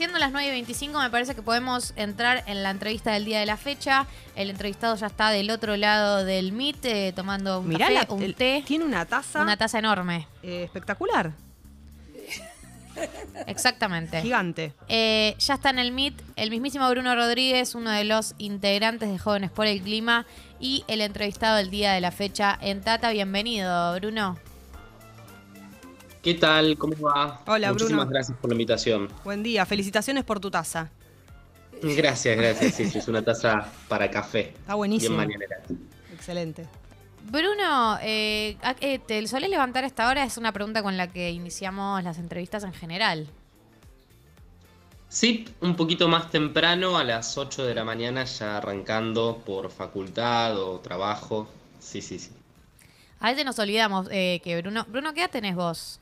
siendo las 9 y 25, me parece que podemos entrar en la entrevista del día de la fecha. El entrevistado ya está del otro lado del MIT eh, tomando un Mirá café, la- un el- té, Tiene una taza una taza enorme. eh, espectacular, Exactamente. gigante. Eh, ya está en el MIT el mismísimo Bruno Rodríguez, uno de los integrantes de Jóvenes por el Clima y el entrevistado del día de la fecha en Tata. Bienvenido, Bruno. ¿Qué tal? ¿Cómo va? Hola, Muchísimas Bruno. gracias por la invitación. Buen día, felicitaciones por tu taza. Gracias, gracias. Sí, sí, es una taza para café. Está buenísimo. Bien mañanera. Excelente. Bruno, eh, ¿a- eh, ¿te solés levantar a esta hora? Es una pregunta con la que iniciamos las entrevistas en general. Sí, un poquito más temprano, a las 8 de la mañana, ya arrancando por facultad o trabajo. Sí, sí, sí. A veces nos olvidamos eh, que Bruno... Bruno, ¿qué edad tenés vos?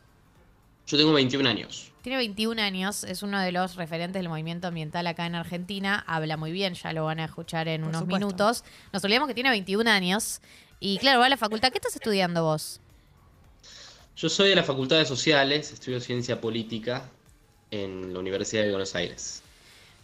Yo tengo 21 años. Tiene 21 años, es uno de los referentes del movimiento ambiental acá en Argentina, habla muy bien, ya lo van a escuchar en Por unos supuesto. minutos. Nos olvidamos que tiene 21 años y claro, va a la facultad. ¿Qué estás estudiando vos? Yo soy de la Facultad de Sociales, estudio Ciencia Política en la Universidad de Buenos Aires.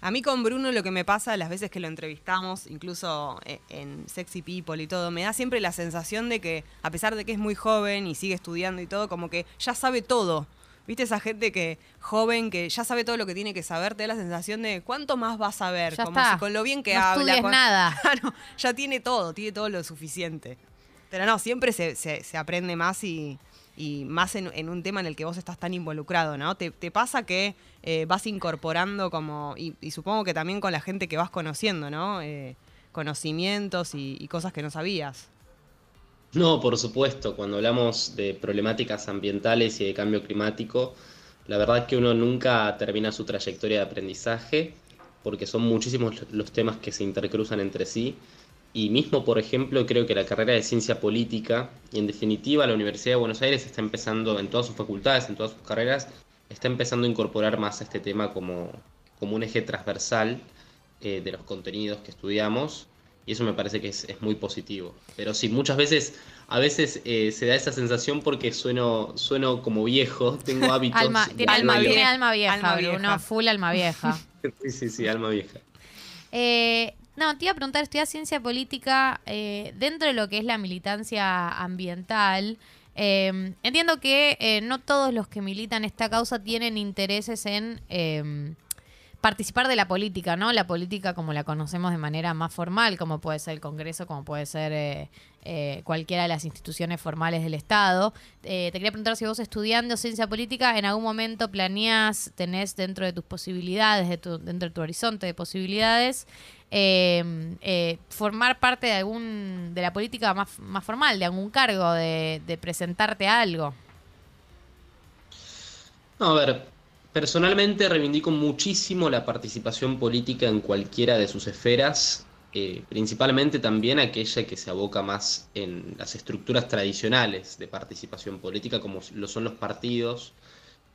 A mí con Bruno lo que me pasa las veces que lo entrevistamos, incluso e- en Sexy People y todo, me da siempre la sensación de que, a pesar de que es muy joven y sigue estudiando y todo, como que ya sabe todo. ¿Viste esa gente que joven que ya sabe todo lo que tiene que saber? Te da la sensación de cuánto más va a saber, Ya como está. si con lo bien que No habla. con- nada. Ya tiene todo, tiene todo lo suficiente. Pero no, siempre se, se- se aprende más y, y más en, en un tema en el que vos estás tan involucrado, ¿no? Te, te pasa que eh, vas incorporando como, y, y supongo que también con la gente que vas conociendo, ¿no? Eh, conocimientos y, y cosas que no sabías. No, por supuesto, cuando hablamos de problemáticas ambientales y de cambio climático, la verdad que uno nunca termina su trayectoria de aprendizaje, porque son muchísimos los temas que se intercruzan entre sí. Y mismo, por ejemplo, creo que la carrera de ciencia política, y en definitiva la Universidad de Buenos Aires está empezando, en todas sus facultades, en todas sus carreras, está empezando a incorporar más a este tema como, como un eje transversal eh, de los contenidos que estudiamos. Y eso me parece que es, es muy positivo. Pero sí, muchas veces, a veces eh, se da esa sensación porque sueno, sueno como viejo, tengo hábitos. Alma, de tiene, alma tiene alma vieja, Alma Bruno, vieja. full alma vieja. Sí, sí, sí, alma vieja. Eh, no, te iba a preguntar, estudias ciencia política eh, dentro de lo que es la militancia ambiental. eh, entiendo que eh, no todos los que militan esta causa tienen intereses en eh, participar de la política, ¿no? La política como la conocemos de manera más formal, como puede ser el Congreso, como puede ser eh, eh, cualquiera de las instituciones formales del Estado. Eh, te quería preguntar si vos estudiando ciencia política en algún momento planeás, tenés dentro de tus posibilidades, de tu- dentro de tu horizonte de posibilidades, eh, eh, formar parte de algún de la política más, más formal, de algún cargo, de, de presentarte a algo. No, a ver, personalmente reivindico muchísimo la participación política en cualquiera de sus esferas, eh, principalmente también aquella que se aboca más en las estructuras tradicionales de participación política, como lo son los partidos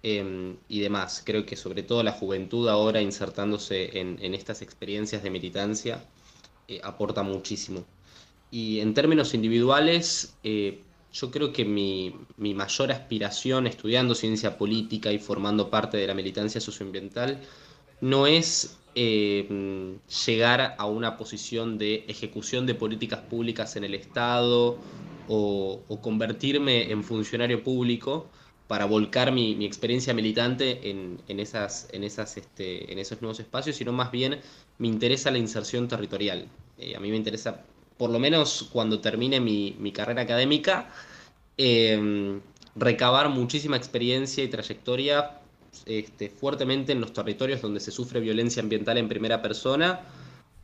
eh, y demás. Creo que sobre todo la juventud ahora insertándose en, en estas experiencias de militancia eh, aporta muchísimo. Y en términos individuales, eh, yo creo que mi, mi mayor aspiración estudiando ciencia política y formando parte de la militancia socioambiental no es eh, llegar a una posición de ejecución de políticas públicas en el Estado o, o convertirme en funcionario público para volcar mi, mi experiencia militante en, en esas, en, esas, este, en esos nuevos espacios, sino más bien me interesa la inserción territorial. Eh, a mí me interesa, por lo menos cuando termine mi, mi carrera académica, eh, recabar muchísima experiencia y trayectoria este, fuertemente en los territorios donde se sufre violencia ambiental en primera persona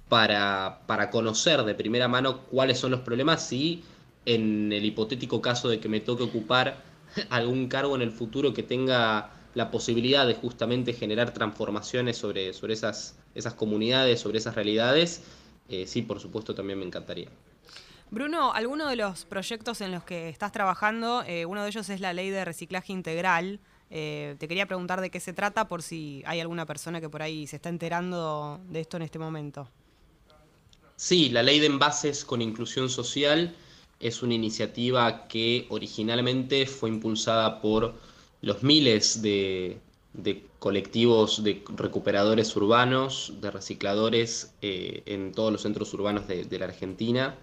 para, para conocer de primera mano cuáles son los problemas y en el hipotético caso de que me toque ocupar algún cargo en el futuro que tenga la posibilidad de justamente generar transformaciones sobre, sobre esas, esas comunidades, sobre esas realidades, eh, sí, por supuesto, también me encantaría. Bruno, alguno de los proyectos en los que estás trabajando, eh, uno de ellos es la ley de reciclaje integral. Eh, te quería preguntar de qué se trata por si hay alguna persona que por ahí se está enterando de esto en este momento. Sí, la ley de envases con inclusión social es una iniciativa que originalmente fue impulsada por los miles de, de colectivos de recuperadores urbanos, de recicladores eh, en todos los centros urbanos de, la Argentina,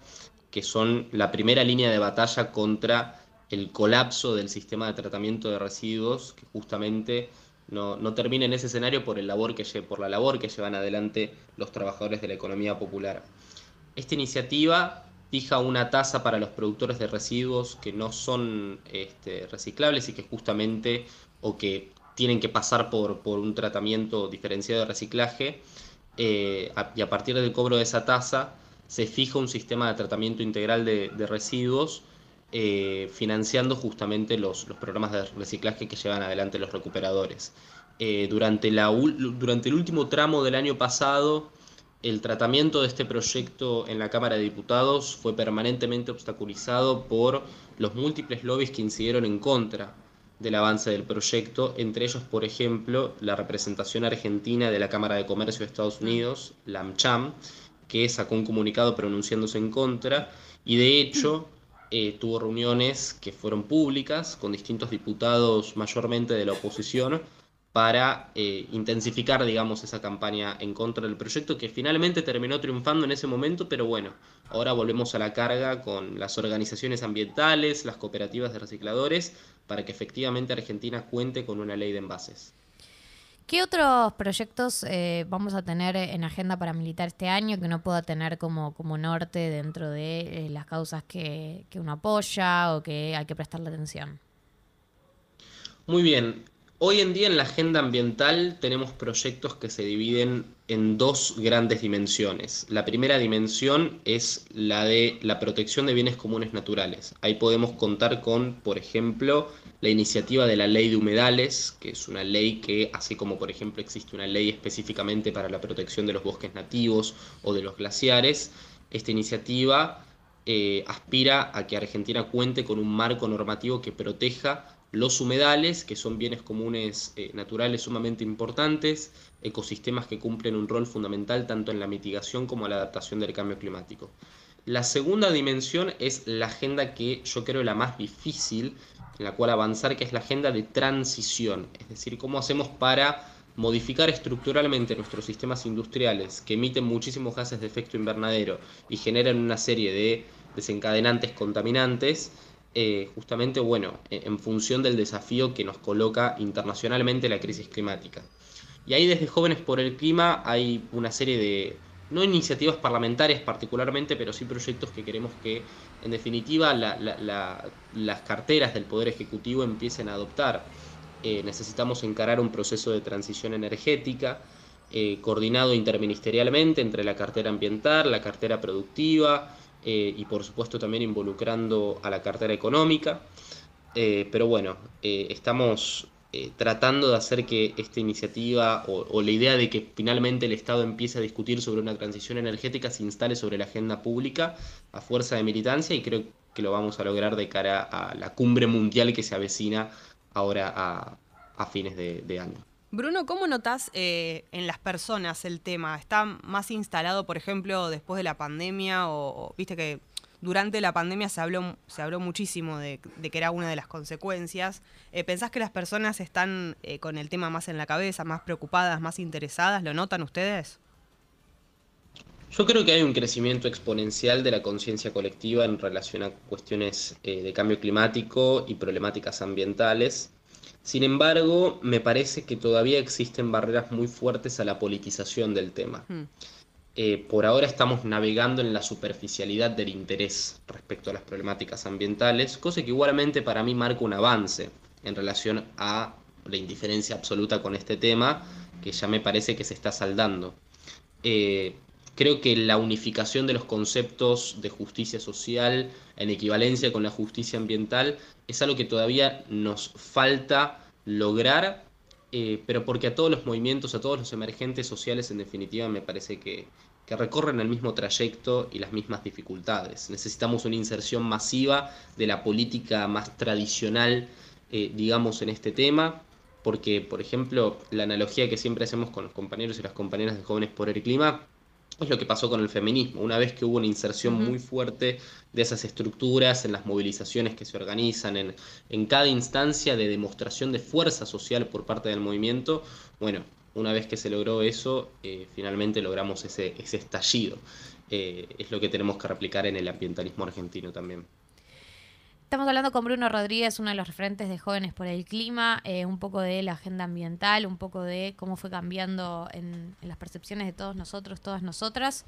que son la primera línea de batalla contra el colapso del sistema de tratamiento de residuos, que justamente no, no termina en ese escenario por, el labor que, por la labor que llevan adelante los trabajadores de la economía popular. Esta iniciativa fija una tasa para los productores de residuos que no son este, reciclables y que justamente o que tienen que pasar por, por un tratamiento diferenciado de reciclaje eh, y a partir del cobro de esa tasa se fija un sistema de tratamiento integral de, residuos eh, financiando justamente los, los, programas de reciclaje que llevan adelante los recuperadores. Eh, durante, la, durante el último tramo del año pasado, el tratamiento de este proyecto en la Cámara de Diputados fue permanentemente obstaculizado por los múltiples lobbies que incidieron en contra del avance del proyecto, entre ellos, por ejemplo, la representación argentina de la Cámara de Comercio de Estados Unidos, la AmCham, que sacó un comunicado pronunciándose en contra y de hecho eh, tuvo reuniones que fueron públicas con distintos diputados mayormente de la oposición para eh, intensificar, digamos, esa campaña en contra del proyecto que finalmente terminó triunfando en ese momento, pero bueno, ahora volvemos a la carga con las organizaciones ambientales, las cooperativas de recicladores, para que efectivamente Argentina cuente con una ley de envases. ¿Qué otros proyectos eh, vamos a tener en agenda para militar este año que uno pueda tener como, como norte dentro de eh, las causas que, que uno apoya o que hay que prestarle atención? Muy bien, Hoy en día en la agenda ambiental tenemos proyectos que se dividen en dos grandes dimensiones. La primera dimensión es la de la protección de bienes comunes naturales. Ahí podemos contar con, por ejemplo, la iniciativa de la ley de humedales, que es una ley que, así como por ejemplo existe una ley específicamente para la protección de los bosques nativos o de los glaciares, esta iniciativa eh, aspira a que Argentina cuente con un marco normativo que proteja los humedales, que son bienes comunes eh, naturales sumamente importantes, ecosistemas que cumplen un rol fundamental tanto en la mitigación como en la adaptación del cambio climático. La segunda dimensión es la agenda que yo creo la más difícil en la cual avanzar, que es la agenda de transición, es decir, cómo hacemos para modificar estructuralmente nuestros sistemas industriales que emiten muchísimos gases de efecto invernadero y generan una serie de desencadenantes contaminantes, eh, justamente, bueno, en función del desafío que nos coloca internacionalmente la crisis climática. Y ahí desde Jóvenes por el Clima hay una serie de, no iniciativas parlamentarias particularmente, pero sí proyectos que queremos que, en definitiva, las carteras del Poder Ejecutivo empiecen a adoptar. Eh, necesitamos encarar un proceso de transición energética eh, coordinado interministerialmente entre la cartera ambiental, la cartera productiva, eh, y por supuesto también involucrando a la cartera económica. Eh, pero bueno, eh, estamos tratando de hacer que esta iniciativa o, la idea de que finalmente el Estado empiece a discutir sobre una transición energética se instale sobre la agenda pública a fuerza de militancia y creo que lo vamos a lograr de cara a la cumbre mundial que se avecina ahora a, fines de año. Bruno, ¿cómo notas eh, en las personas el tema? ¿Está más instalado, por ejemplo, después de la pandemia? O, viste que durante la pandemia se habló, se habló muchísimo de, que era una de las consecuencias. Eh, ¿Pensás que las personas están eh, con el tema más en la cabeza, más preocupadas, más interesadas? ¿Lo notan ustedes? Yo creo que hay un crecimiento exponencial de la conciencia colectiva en relación a cuestiones de cambio climático y problemáticas ambientales. Sin embargo, me parece que todavía existen barreras muy fuertes a la politización del tema. Hmm. Eh, por ahora estamos navegando en la superficialidad del interés respecto a las problemáticas ambientales, cosa que igualmente para mí marca un avance en relación a la indiferencia absoluta con este tema, que ya me parece que se está saldando. Eh, creo que la unificación de los conceptos de justicia social en equivalencia con la justicia ambiental es algo que todavía nos falta lograr, eh, pero porque a todos los movimientos, a todos los emergentes sociales en definitiva me parece que, recorren el mismo trayecto y las mismas dificultades. Necesitamos una inserción masiva de la política más tradicional, eh, digamos, en este tema, porque, por ejemplo, la analogía que siempre hacemos con los compañeros y las compañeras de Jóvenes por el Clima es lo que pasó con el feminismo. Una vez que hubo una inserción muy fuerte de esas estructuras en las movilizaciones que se organizan, en, en cada instancia de demostración de fuerza social por parte del movimiento, bueno, una vez que se logró eso, eh, finalmente logramos ese, ese estallido. Eh, es lo que tenemos que replicar en el ambientalismo argentino también. Estamos hablando con Bruno Rodríguez, uno de los referentes de Jóvenes por el Clima, eh, un poco de la agenda ambiental, un poco de cómo fue cambiando en, las percepciones de todos nosotros, todas nosotras.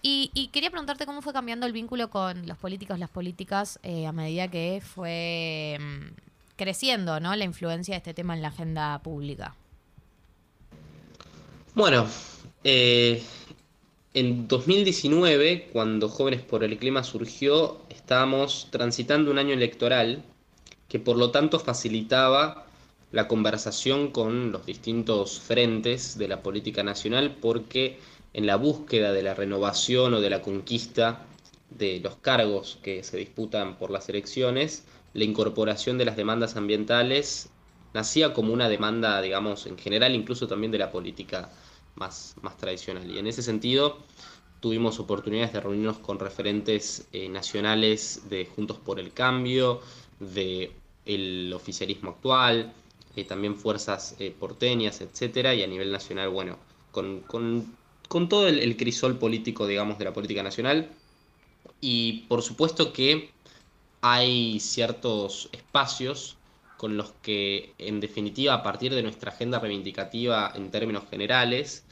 Y, quería preguntarte cómo fue cambiando el vínculo con los políticos, las políticas, eh, a medida que fue mm, creciendo ¿no? la influencia de este tema en la agenda pública. Bueno, eh, en 2019, cuando Jóvenes por el Clima surgió, estábamos transitando un año electoral que por lo tanto facilitaba la conversación con los distintos frentes de la política nacional porque en la búsqueda de la renovación o de la conquista de los cargos que se disputan por las elecciones, la incorporación de las demandas ambientales nacía como una demanda, digamos, en general, incluso también de la política más, más tradicional. Y en ese sentido tuvimos oportunidades de reunirnos con referentes eh, nacionales de Juntos por el Cambio, de el oficialismo actual, eh, también fuerzas eh, porteñas, etcétera, y a nivel nacional, bueno, con, con, todo el, el, crisol político, digamos, de la política nacional. Y por supuesto que hay ciertos espacios con los que, en definitiva, a partir de nuestra agenda reivindicativa en términos generales,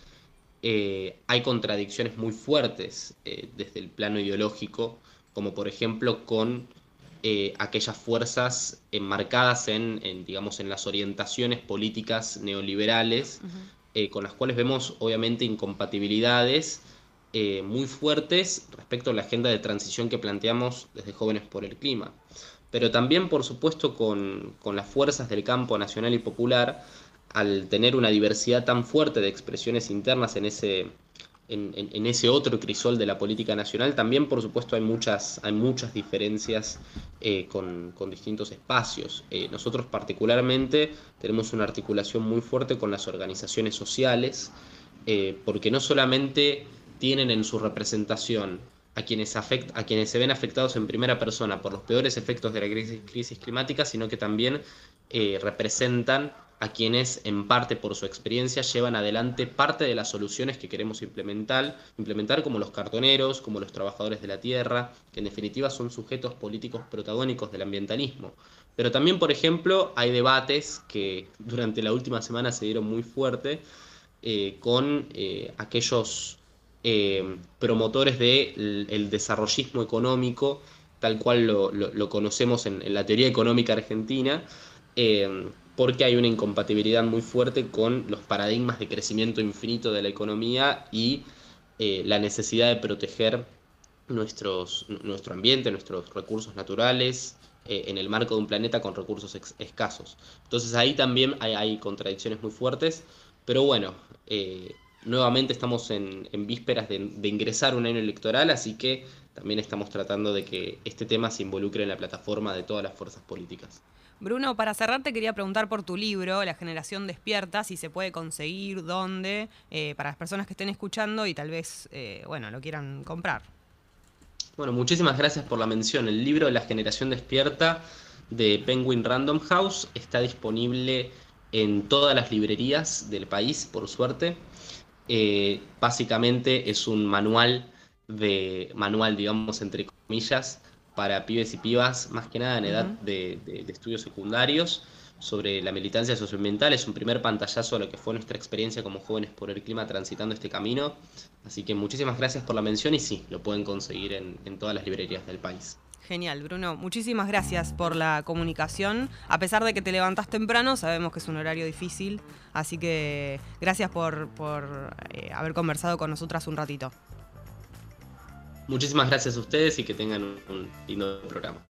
eh, hay contradicciones muy fuertes eh, desde el plano ideológico, como por ejemplo con eh, aquellas fuerzas enmarcadas en, digamos, en las orientaciones políticas neoliberales, con las cuales vemos obviamente incompatibilidades muy fuertes respecto a la agenda de transición que planteamos desde Jóvenes por el Clima. Pero también, por supuesto, con, con las fuerzas del campo nacional y popular, al tener una diversidad tan fuerte de expresiones internas en ese, en, ese otro crisol de la política nacional, también por supuesto hay muchas, hay muchas diferencias eh, con, distintos espacios. Eh, nosotros particularmente tenemos una articulación muy fuerte con las organizaciones sociales, eh, porque no solamente tienen en su representación a quienes, afect, a quienes se ven afectados en primera persona por los peores efectos de la crisis, crisis climática, sino que también representan a quienes en parte por su experiencia llevan adelante parte de las soluciones que queremos implementar, implementar como los cartoneros, como los trabajadores de la tierra, que en definitiva son sujetos políticos protagónicos del ambientalismo. Pero también, por ejemplo, hay debates que durante la última semana se dieron muy fuerte eh, con eh, aquellos eh, promotores del el desarrollismo económico, tal cual lo, conocemos en, la teoría económica argentina, porque hay una incompatibilidad muy fuerte con los paradigmas de crecimiento infinito de la economía y eh, la necesidad de proteger nuestro ambiente, nuestros recursos naturales, eh, en el marco de un planeta con recursos escasos. Entonces ahí también hay, contradicciones muy fuertes, pero bueno, eh, nuevamente estamos en, vísperas de, de, ingresar un año electoral, así que también estamos tratando de que este tema se involucre en la plataforma de todas las fuerzas políticas. Bruno, para cerrar te quería preguntar por tu libro, La generación despierta, si se puede conseguir, dónde, eh, para las personas que estén escuchando y tal vez, eh, bueno, lo quieran comprar. Bueno, muchísimas gracias por la mención. El libro La generación despierta de Penguin Random House está disponible en todas las librerías del país, por suerte. Eh, básicamente es un manual de manual, digamos, entre comillas, para pibes y pibas, más que nada en edad de, estudios secundarios, sobre la militancia socioambiental. Es un primer pantallazo de lo que fue nuestra experiencia como jóvenes por el clima transitando este camino. Así que muchísimas gracias por la mención y sí, lo pueden conseguir en, en todas las librerías del país. Genial, Bruno. Muchísimas gracias por la comunicación. A pesar de que te levantas temprano, sabemos que es un horario difícil, así que gracias por, por eh, haber conversado con nosotras un ratito. Muchísimas gracias a ustedes y que tengan un lindo programa.